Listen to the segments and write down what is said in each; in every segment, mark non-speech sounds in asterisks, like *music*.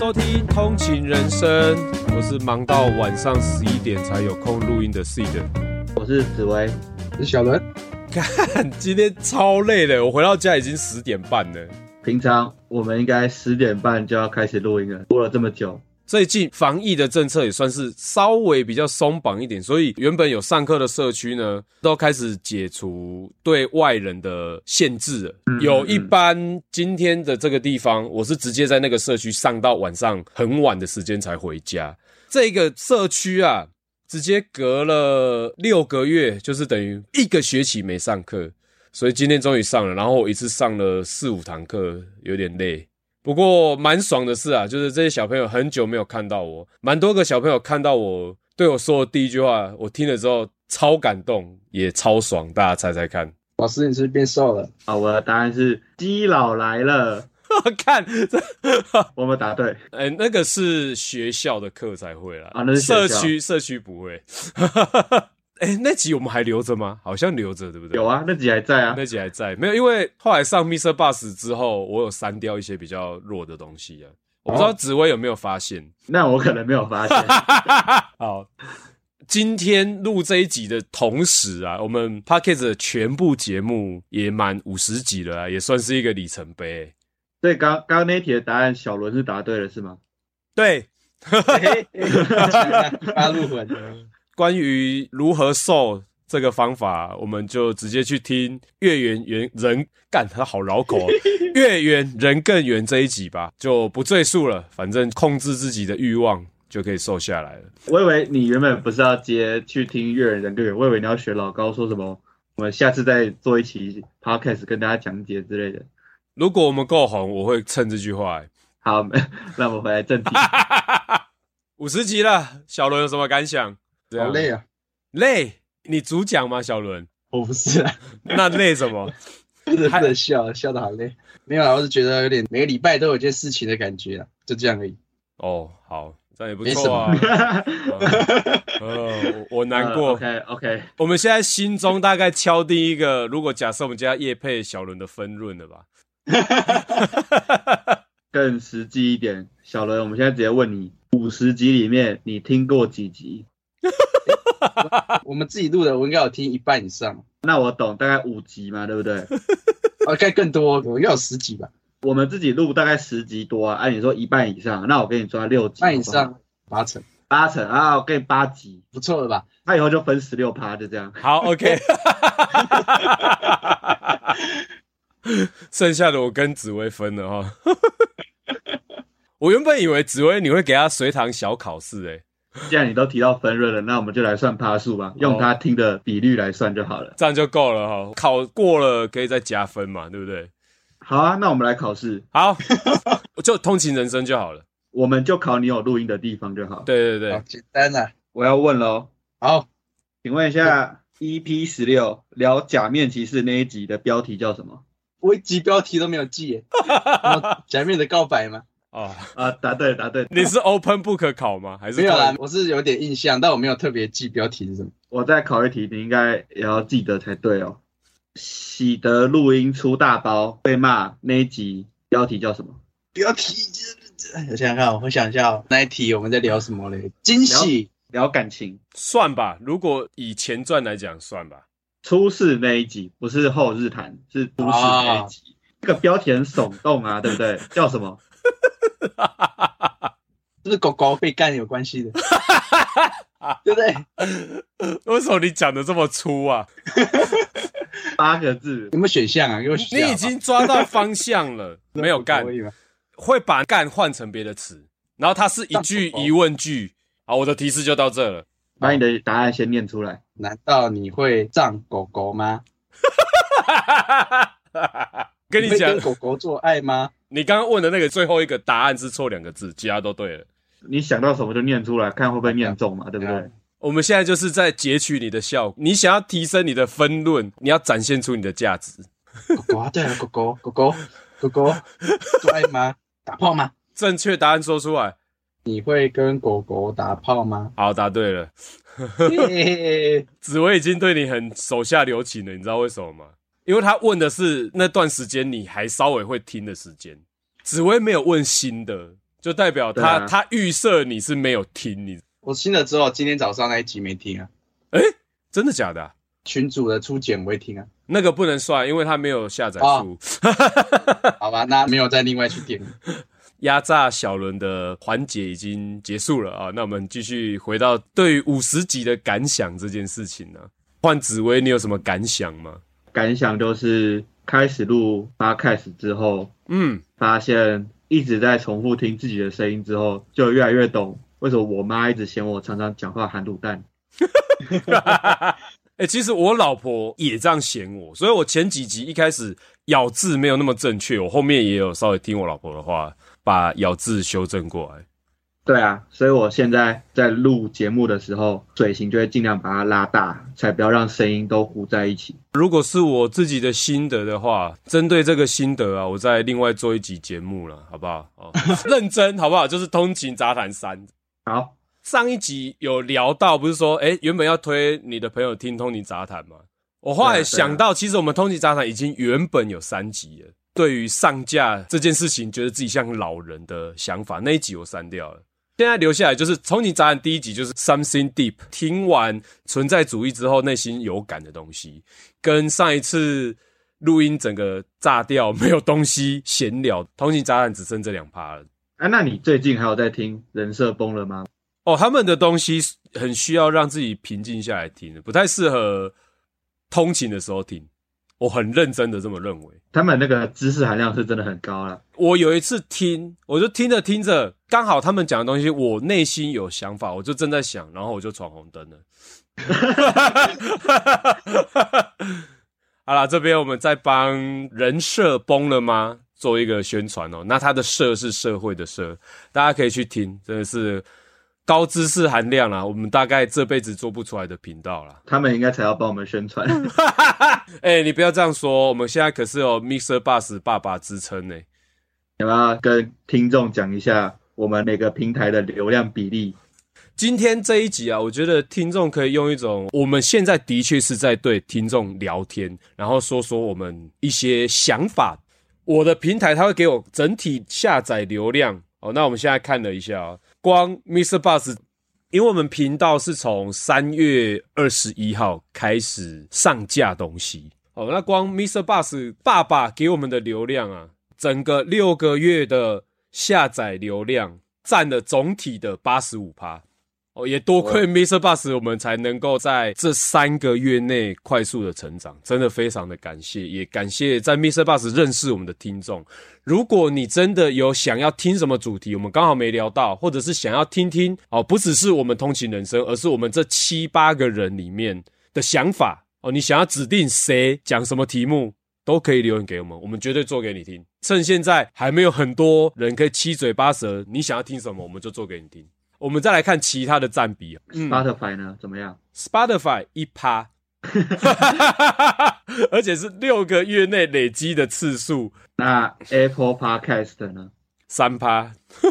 收听《通勤人生》，我是忙到晚上十一点才有空录音的 Seed，我是紫薇，我是小伦。看，*laughs* 今天超累的，我回到家已经十点半了。平常我们应该十点半就要开始录音了，过了这么久。最近防疫的政策也算是稍微比较松绑一点，所以原本有上课的社区呢，都开始解除对外人的限制了。有一般今天的这个地方，我是直接在那个社区上到晚上很晚的时间才回家。这个社区啊，直接隔了六个月，就是等于一个学期没上课，所以今天终于上了。然后我一次上了四五堂课，有点累。不过蛮爽的是啊，就是这些小朋友很久没有看到我，蛮多个小朋友看到我对我说的第一句话，我听了之后超感动，也超爽。大家猜猜看，老师你是不是变瘦了？啊，我的答案是基佬来了。*laughs* 看这，*laughs* 我们答对。哎、欸，那个是学校的课才会啦，啊，那是社区社区不会。哎、欸，那集我们还留着吗？好像留着，对不对？有啊，那集还在啊，那集还在。没有，因为后来上 Mr. Bus 之后，我有删掉一些比较弱的东西啊。我不知道紫薇有没有发现？那我可能没有发现。*laughs* 好，今天录这一集的同时啊，我们 Podcast 的全部节目也满五十集了啊，也算是一个里程碑。所以刚刚刚那题的答案，小伦是答对了，是吗？对。八路魂。*laughs* 关于如何瘦这个方法，我们就直接去听月圆圆人干，他好绕口，*laughs* 月圆人更圆这一集吧，就不赘述了。反正控制自己的欲望就可以瘦下来了。我以为你原本不是要接去听月圆人更圆，我以为你要学老高说什么，我们下次再做一期 podcast 跟大家讲解之类的。如果我们够红，我会趁这句话、欸。好，*laughs* 那我们回来正题。*laughs* 五十集了，小伦有什么感想？好累啊，累！你主讲吗，小伦？我不是啊，*laughs* 那累什么？不能不能笑，笑得好累。没有啊，我是觉得有点每个礼拜都有件事情的感觉啊，就这样而已。哦，好，这样也不错啊。呃，我难过。OK OK，我们现在心中大概敲定一个，如果假设我们家叶配小伦的分润了吧？*laughs* *laughs* 更实际一点，小伦，我们现在直接问你。五十集里面，你听过几集？*laughs* 我们自己录的，我应该有听一半以上。那我懂，大概五集嘛，对不对？*laughs* 大概更多，我应该有十集吧。我们自己录大概十集多啊，按你说一半以上，那我给你抓六集。半以上，八成，八成啊，我给你八集，不错了吧？那以后就分十六趴，就这样。好，OK。*laughs* 剩下的我跟紫薇分了哈。我原本以为紫薇你会给他随堂小考试诶，*laughs* 既然你都提到分润了，那我们就来算趴数吧，用他听的比率来算就好了，哦、这样就够了哈。考过了可以再加分嘛，对不对？好啊，那我们来考试，*laughs* 好，就通勤人生就好了，我们就考你有录音的地方就好。对对对，简单啊，我要问喽。好，请问一下，EP 十六聊假面骑士那一集的标题叫什么？我一集标题都没有记耶，*laughs* 假面的告白吗？哦啊，答对答对，你是 open book 考吗？还是没有啦？我是有点印象，但我没有特别记标题是什么。我再考一题，你应该也要记得才对哦。喜得录音出大包被骂那一集标题叫什么？标题，我想想看，我想一下哦。那一题我们在聊什么嘞？惊喜聊，聊感情，算吧。如果以前传来讲，算吧。初试那一集不是后日谈，是初试那一集。哦、这个标题很耸动啊，对不对？叫什么？哈哈哈哈哈！是不是狗狗被干有关系的？*laughs* 对不对？为什么你讲的这么粗啊？八个字有没有选项啊？有选项。你已经抓到方向了，*laughs* 没有干，会把干换成别的词，然后它是一句疑问句。好，我的提示就到这了。把你的答案先念出来。难道你会葬狗狗吗？跟你讲，跟狗狗做爱吗？你刚刚问的那个最后一个答案是错两个字，其他都对了。你想到什么就念出来，看会不会念中嘛，对不对？我们现在就是在截取你的效果。你想要提升你的分论，你要展现出你的价值。狗狗啊，对啊，狗狗，狗狗，狗狗，做爱吗？打炮吗？正确答案说出来。你会跟狗狗打炮吗？好，答对了。紫薇已经对你很手下留情了，你知道为什么吗？因为他问的是那段时间你还稍微会听的时间，紫薇没有问新的，就代表他、啊、他预设你是没有听你。我听了之后，今天早上那一集没听啊。哎，真的假的、啊？群主的初剪我会听啊。那个不能算，因为他没有下载数。哦、*laughs* 好吧，那没有再另外去点。压榨小伦的环节已经结束了啊，那我们继续回到对于五十集的感想这件事情呢、啊。换紫薇，你有什么感想吗？感想就是开始录 Podcast 之后，嗯，发现一直在重复听自己的声音之后，就越来越懂为什么我妈一直嫌我常常讲话含卤蛋。*laughs* 哎、欸，其实我老婆也这样嫌我，所以我前几集一开始咬字没有那么正确，我后面也有稍微听我老婆的话。把咬字修正过来。对啊，所以我现在在录节目的时候，嘴型就会尽量把它拉大，才不要让声音都糊在一起。如果是我自己的心得的话，针对这个心得啊，我再另外做一集节目了，好不好？哦，*laughs* 认真好不好？就是通勤杂谈三。好，上一集有聊到，不是说，哎，原本要推你的朋友听通勤杂谈吗？我后来想到，其实我们通勤杂谈已经原本有三集了。对于上架这件事情，觉得自己像老人的想法，那一集我删掉了。现在留下来就是《通勤杂谈》第一集，就是 Something Deep。听完存在主义之后，内心有感的东西，跟上一次录音整个炸掉，没有东西闲聊，《通勤杂谈》只剩这两趴了。啊，那你最近还有在听《人设崩了》吗？哦，他们的东西很需要让自己平静下来听，不太适合通勤的时候听。我很认真的这么认为，他们那个知识含量是真的很高了。我有一次听，我就听着听着，刚好他们讲的东西，我内心有想法，我就正在想，然后我就闯红灯了。*laughs* 好啦，这边我们在帮人设崩了吗？做一个宣传哦。那他的社是社会的社，大家可以去听，真的是。高知识含量啦，我们大概这辈子做不出来的频道啦。他们应该才要帮我们宣传。*laughs* 哎、欸，你不要这样说，我们现在可是有 Mr. Bus 爸爸之称呢。要不要跟听众讲一下我们每个平台的流量比例？今天这一集啊，我觉得听众可以用一种，我们现在的确是在对听众聊天，然后说说我们一些想法。我的平台它会给我整体下载流量哦。那我们现在看了一下啊。光 Mr. Bus，因为我们频道是从三月二十一号开始上架东西，哦，那光 Mr. Bus 爸爸给我们的流量啊，整个六个月的下载流量占了总体的八十五趴。哦，也多亏 Mr. Bus，我们才能够在这三个月内快速的成长，真的非常的感谢，也感谢在 Mr. Bus 认识我们的听众。如果你真的有想要听什么主题，我们刚好没聊到，或者是想要听听哦，不只是我们通勤人生，而是我们这七八个人里面的想法哦，你想要指定谁讲什么题目，都可以留言给我们，我们绝对做给你听。趁现在还没有很多人可以七嘴八舌，你想要听什么，我们就做给你听。我们再来看其他的占比，Spotify 呢？怎么样？Spotify 一趴，*laughs* 而且是六个月内累积的次数。那 Apple Podcast 呢？三趴。*laughs*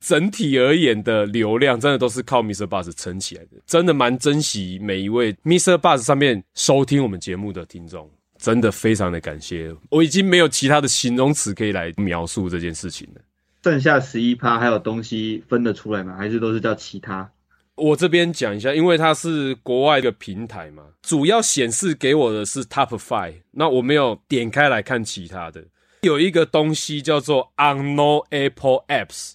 整体而言的流量，真的都是靠 Mr. Bus 撑起来的。真的蛮珍惜每一位 Mr. Bus 上面收听我们节目的听众，真的非常的感谢。我已经没有其他的形容词可以来描述这件事情了。剩下十一趴还有东西分得出来吗？还是都是叫其他？我这边讲一下，因为它是国外的平台嘛，主要显示给我的是 Top Five。那我没有点开来看其他的。有一个东西叫做 Unknown Apple Apps，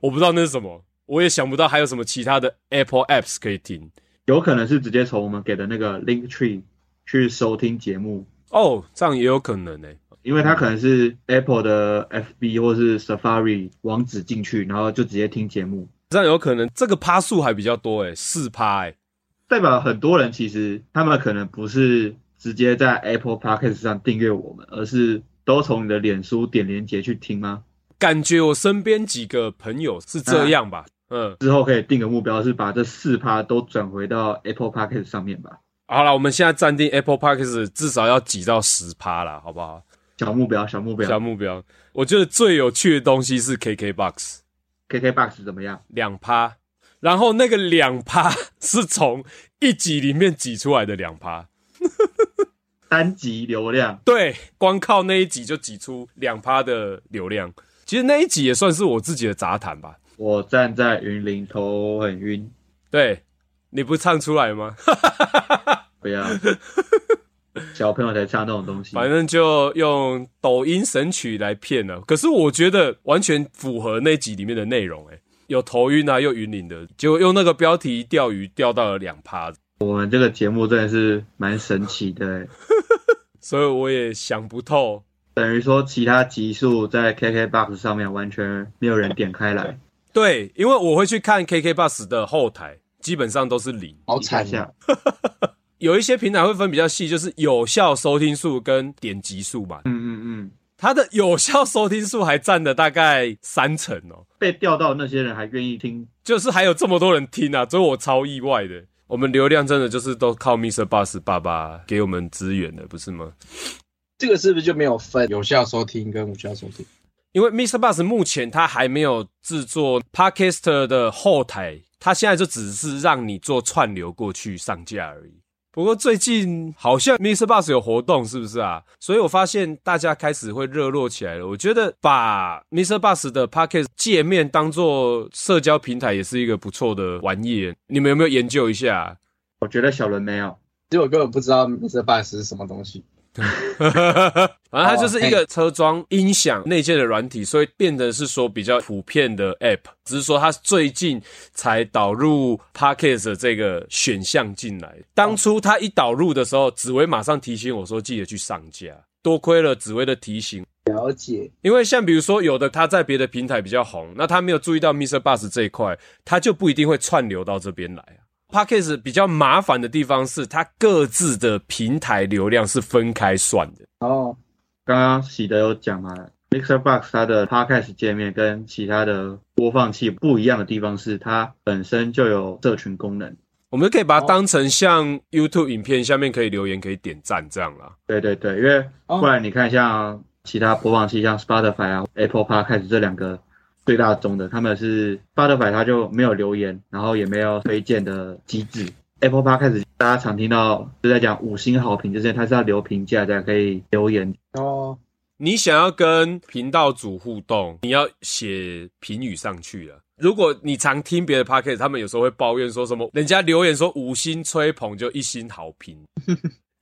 我不知道那是什么，我也想不到还有什么其他的 Apple Apps 可以听。有可能是直接从我们给的那个 Link Tree 去收听节目哦，这样也有可能呢、欸。因为它可能是 Apple 的 FB 或是 Safari 网址进去，然后就直接听节目，这样有可能这个趴数还比较多诶，四趴诶，代表很多人其实他们可能不是直接在 Apple Podcast 上订阅我们，而是都从你的脸书点连接去听吗？感觉我身边几个朋友是这样吧，嗯，之后可以定个目标是把这四趴都转回到 Apple Podcast 上面吧。好了，我们现在暂定 Apple Podcast 至少要挤到十趴了，好不好？小目标，小目标，小目标。我觉得最有趣的东西是 KKBOX。KKBOX 怎么样？两趴，然后那个两趴 *laughs* 是从一集里面挤出来的两趴，*laughs* 单集流量。对，光靠那一集就挤出两趴的流量。其实那一集也算是我自己的杂谈吧。我站在云林，头很晕。对，你不唱出来吗？*laughs* 不要，*laughs* 小朋友才唱那种东西。反正就用抖音神曲来骗了。可是我觉得完全符合那集里面的内容，诶有头晕啊，又云林的，结果用那个标题钓鱼钓到了两趴。我们这个节目真的是蛮神奇的，*laughs* 所以我也想不透。等于说其他集数在 KKBOX 上面完全没有人点开来。对，因为我会去看 KKBOX 的后台，基本上都是零，好惨啊！有一些平台会分比较细，就是有效收听数跟点击数嘛。嗯嗯嗯，它的有效收听数还占了大概三成哦。被钓到那些人还愿意听，就是还有这么多人听啊，所以我超意外的。我们流量真的就是都靠 MixerBox 爸爸给我们资源的，不是吗？这个是不是就没有分有效收听跟无效收听？因为 MixerBox 目前它还没有制作 Podcast 的后台，它现在就只是让你做串流过去上架而已。不过最近好像 MixerBox 有活动，是不是啊？所以我发现大家开始会热络起来了。我觉得把 MixerBox 的 Pocket 界面当做社交平台也是一个不错的玩意。你们有没有研究一下？我觉得小伦没有，其实我根本不知道 MixerBox 是什么东西。*laughs* 反正它就是一个车装音响内建的软体，所以变得是说比较普遍的 App，只是说它最近才导入 Podcast 这个选项进来。当初它一导入的时候，紫薇马上提醒我说记得去上架，多亏了紫薇的提醒。了解，因为像比如说有的他在别的平台比较红，那他没有注意到 MixerBox 这一块，他就不一定会串流到这边来。Podcast 比较麻烦的地方是，它各自的平台流量是分开算的。哦，刚刚喜德有讲嘛，MixerBox 它的 Podcast 界面跟其他的播放器不一样的地方是，它本身就有社群功能。我们可以把它当成像 YouTube 影片下面可以留言、可以点赞这样啦。对对对，因为不然你看像其他播放器，像 Spotify 啊、Apple Podcast 这两个。最大宗的，他们是 Spotify，它就没有留言，然后也没有推荐的机制。Apple Podcast 开始，大家常听到就在讲五星好评，就是它是要留评价才可以留言哦。你想要跟频道主互动，你要写评语上去了。如果你常听别的 Podcast，他们有时候会抱怨说什么，人家留言说五星吹捧就一星好评。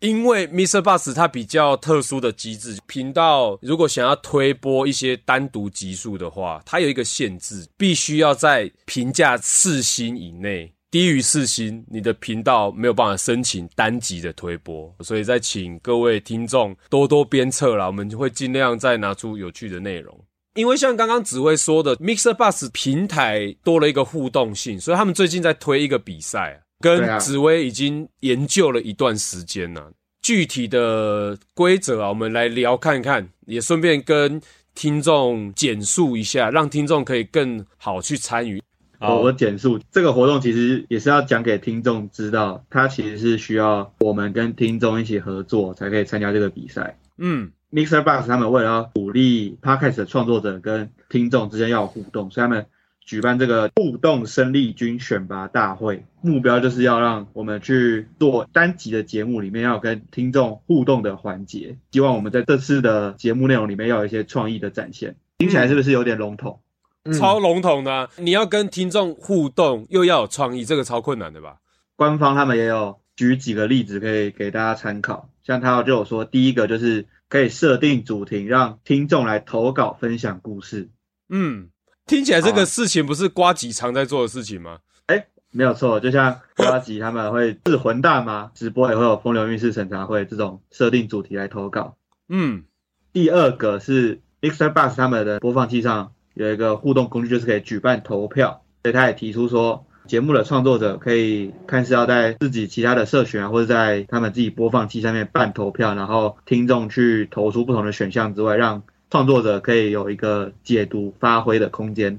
因为 Mr. Bus 它比较特殊的机制，频道如果想要推播一些单独集数的话，它有一个限制，必须要在评价四星以内，低于四星，你的频道没有办法申请单集的推播。所以再请各位听众多多鞭策啦，我们会尽量再拿出有趣的内容。因为像刚刚紫薇说的 Mr. Bus 平台多了一个互动性，所以他们最近在推一个比赛。跟紫薇已经研究了一段时间了，啊，具体的规则啊，我们来聊看看，也顺便跟听众简述一下，让听众可以更好去参与。好，我简述这个活动其实也是要讲给听众知道，它其实是需要我们跟听众一起合作才可以参加这个比赛。嗯，MixerBox 他们为了要鼓励 Podcast 的创作者跟听众之间要有互动，所以他们。举办这个互动生力军选拔大会，目标就是要让我们去做单集的节目里面要跟听众互动的环节。希望我们在这次的节目内容里面要有一些创意的展现。听起来是不是有点笼统？嗯、超笼统的、啊，你要跟听众互动又要有创意，这个超困难的吧？官方他们也有举几个例子可以给大家参考，像他就有说，第一个就是可以设定主题，让听众来投稿分享故事。嗯。听起来这个事情不是瓜吉常在做的事情吗？哎、欸，没有错，就像瓜吉他们会是混蛋吗？*laughs* 直播也会有风流韵事审查会这种设定主题来投稿。嗯，第二个是 MixerBox 他们的播放器上有一个互动工具，就是可以举办投票。所以他也提出说，节目的创作者可以看是要在自己其他的社群啊，或者在他们自己播放器上面办投票，然后听众去投出不同的选项之外，让创作者可以有一个解读发挥的空间。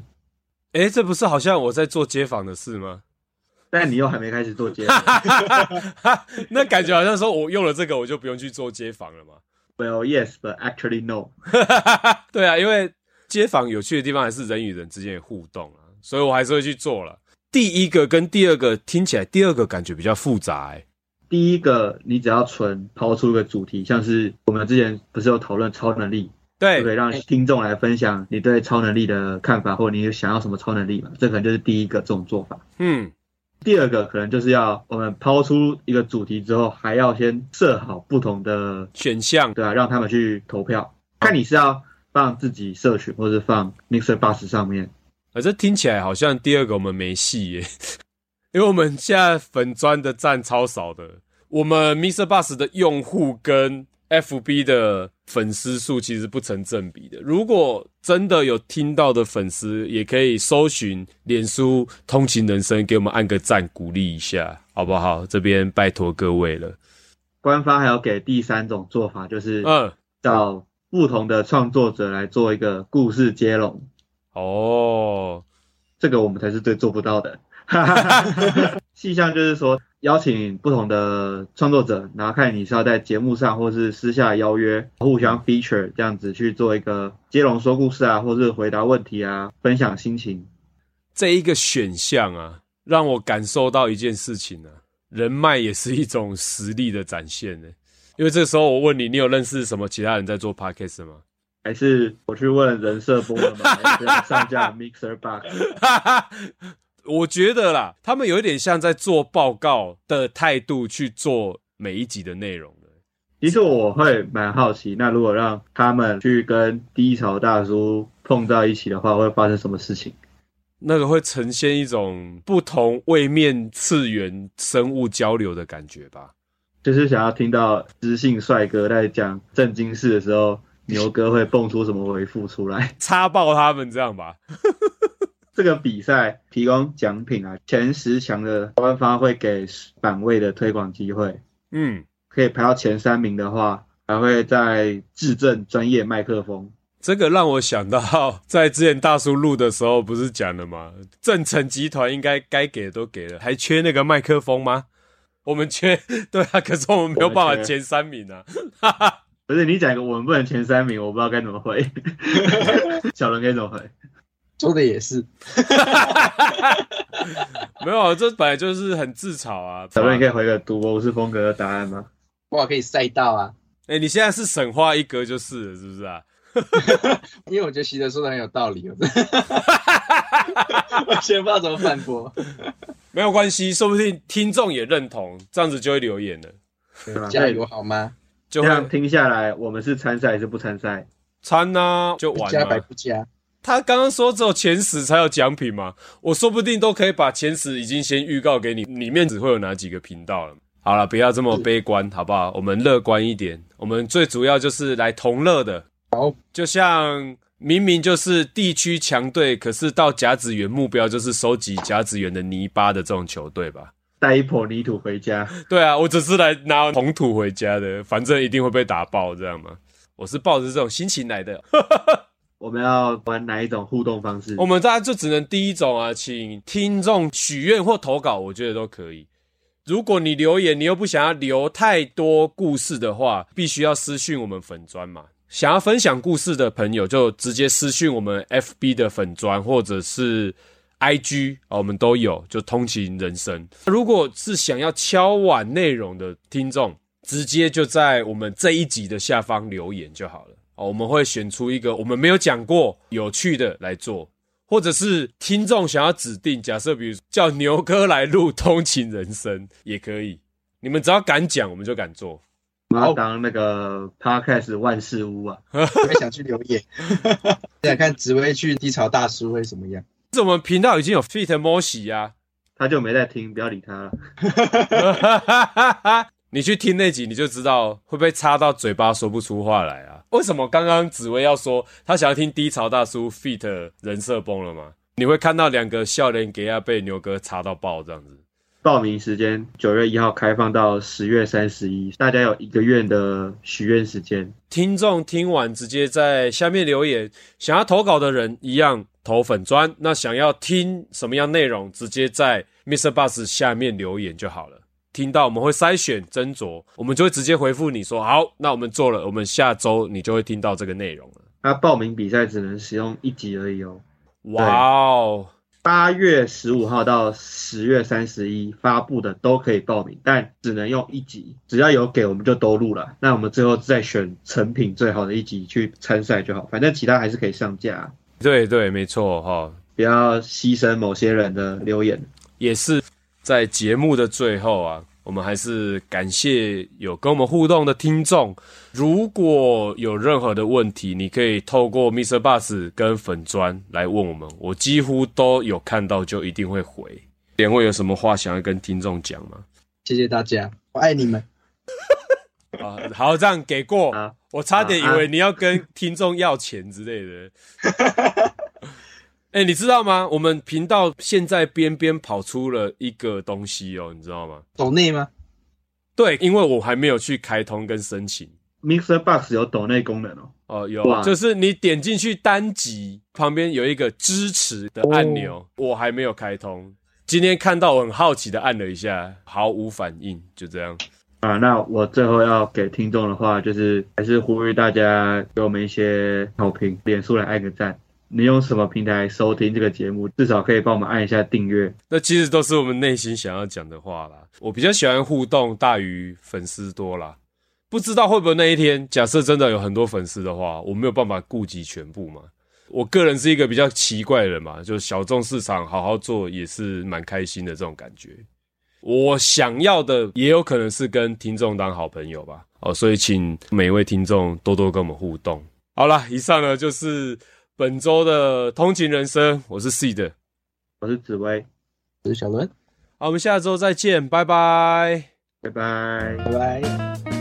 哎，这不是好像我在做街访的事吗？但你又还没开始做街访，*laughs* 那感觉好像说我用了这个，我就不用去做街访了吗？Well, yes, but actually no. *laughs* 对啊，因为街访有趣的地方还是人与人之间的互动啊，所以我还是会去做了。第一个跟第二个听起来，第二个感觉比较复杂哎。第一个，你只要纯抛出一个主题，像是我们之前不是有讨论超能力。对，就可以让听众来分享你对超能力的看法，或者你想要什么超能力嘛？这可能就是第一个这种做法。嗯，第二个可能就是要我们抛出一个主题之后，还要先设好不同的选项，对啊，让他们去投票，看你是要放自己社群，或者放 Mixer Bus 上面。啊，这听起来好像第二个我们没戏耶，*laughs* 因为我们现在粉砖的赞超少的，我们 Mixer Bus 的用户跟 FB 的粉丝数其实不成正比的。如果真的有听到的粉丝，也可以搜寻脸书通勤人生，给我们按个赞，鼓励一下，好不好？这边拜托各位了。官方还要给第三种做法，就是嗯，找不同的创作者来做一个故事接龙。哦，这个我们才是最做不到的。*laughs* 细项就是说，邀请不同的创作者，然后看你是要在节目上，或是私下邀约，互相 feature 这样子去做一个接龙说故事啊，或是回答问题啊，分享心情。这一个选项啊，让我感受到一件事情啊，人脉也是一种实力的展现呢。因为这个时候我问你，你有认识什么其他人在做 podcast 吗？还是我去问人设播了吗？还是上架 Mixer Box？*laughs* 我觉得啦，他们有一点像在做报告的态度去做每一集的内容的。其实我会蛮好奇，那如果让他们去跟低潮大叔碰到一起的话，会发生什么事情？那个会呈现一种不同位面次元生物交流的感觉吧？就是想要听到知性帅哥在讲正经事的时候。牛哥会蹦出什么回复出来？*laughs* 插爆他们这样吧。这个比赛提供奖品啊，前十强的官方会给版位的推广机会。嗯，可以排到前三名的话，还会再致赠专业麦克风。这个让我想到，在之前大叔录的时候不是讲了吗？正成集团应该该给的都给了，还缺那个麦克风吗？我们缺，*laughs* 对啊，可是我们没有办法前三名啊。哈哈。*laughs* 不是你讲一个我们不能前三名，我不知道该怎么回。*laughs* 小伦该怎么回？说的也是。*laughs* 没有，这本来就是很自嘲啊。小伦，你可以回个赌博武士风格的答案吗？哇，可以赛道啊！哎、欸，你现在是神话一格就是了，是不是啊？*laughs* 因为我觉得习德说的很有道理。*laughs* 我先不知道怎么反驳。没有关系，说不定听众也认同，这样子就会留言了。加油好吗？就这样听下来，我们是参赛还是不参赛？参啊，就完了。加白不加？他刚刚说只有前十才有奖品嘛，我说不定都可以把前十已经先预告给你，里面只会有哪几个频道了。好了，不要这么悲观，好不好？我们乐观一点。我们最主要就是来同乐的。好，就像明明就是地区强队，可是到甲子园目标就是收集甲子园的泥巴的这种球队吧。带一坨泥土回家。对啊，我只是来拿红土回家的，反正一定会被打爆，这样吗？我是抱着这种心情来的。我们要玩哪一种互动方式？我们大家就只能第一种啊，请听众许愿或投稿，我觉得都可以。如果你留言，你又不想要留太多故事的话，必须要私讯我们粉砖嘛。想要分享故事的朋友，就直接私讯我们 FB 的粉砖，或者是。I G 啊，我们都有，就通勤人生。如果是想要敲碗内容的听众，直接就在我们这一集的下方留言就好了。哦，我们会选出一个我们没有讲过有趣的来做，或者是听众想要指定，假设比如叫牛哥来录通勤人生也可以。你们只要敢讲，我们就敢做。我要当那个 Podcast 万事屋啊！*laughs* 我也想去留言，想看紫薇去低潮大叔会怎么样。是我们频道已经有 Fit 摩西呀，他就没在听，不要理他了。你去听那集，你就知道会不会插到嘴巴说不出话来啊？为什么刚刚紫薇要说他想要听低潮大叔 feat 人设崩了吗？你会看到两个笑脸给他被牛哥插到爆这样子。报名时间九月一号开放到十月三十一，大家有一个月的许愿时间。听众听完直接在下面留言，想要投稿的人一样投粉砖。那想要听什么样内容，直接在 MixerBox 下面留言就好了。听到我们会筛选斟酌，我们就会直接回复你说好，那我们做了，我们下周你就会听到这个内容了。那报名比赛只能使用一集而已哦。哇哦！八月十五号到十月三十一发布的都可以报名，但只能用一集，只要有给我们就都录了。那我们最后再选成品最好的一集去参赛就好，反正其他还是可以上架。对对，没错哈，不要牺牲某些人的留言。也是在节目的最后啊。我们还是感谢有跟我们互动的听众。如果有任何的问题，你可以透过 MixerBox 跟粉砖来问我们，我几乎都有看到，就一定会回。两位有什么话想要跟听众讲吗？谢谢大家，我爱你们。*laughs* 啊，好，这样给过。啊、我差点以为你要跟听众要钱之类的。*laughs* 哎、欸，你知道吗？我们频道现在边边跑出了一个东西哦，你知道吗？抖内吗？对，因为我还没有去开通跟申请。MixerBox 有抖内功能哦。哦，有，就是你点进去单集旁边有一个支持的按钮，哦、我还没有开通。今天看到我很好奇的按了一下，毫无反应，就这样。啊，那我最后要给听众的话，就是还是呼吁大家给我们一些好评，脸书来按个赞。你用什么平台收听这个节目？至少可以帮我们按一下订阅。那其实都是我们内心想要讲的话啦。我比较喜欢互动大于粉丝多啦。不知道会不会那一天，假设真的有很多粉丝的话，我没有办法顾及全部嘛。我个人是一个比较奇怪的人嘛，就是小众市场好好做也是蛮开心的这种感觉。我想要的也有可能是跟听众当好朋友吧。哦，所以请每一位听众多多跟我们互动。好啦，以上呢就是。本周的通勤人生，我是 Seed，我是紫薇，我是小伦，好，我们下周再见，拜拜，拜拜，拜拜。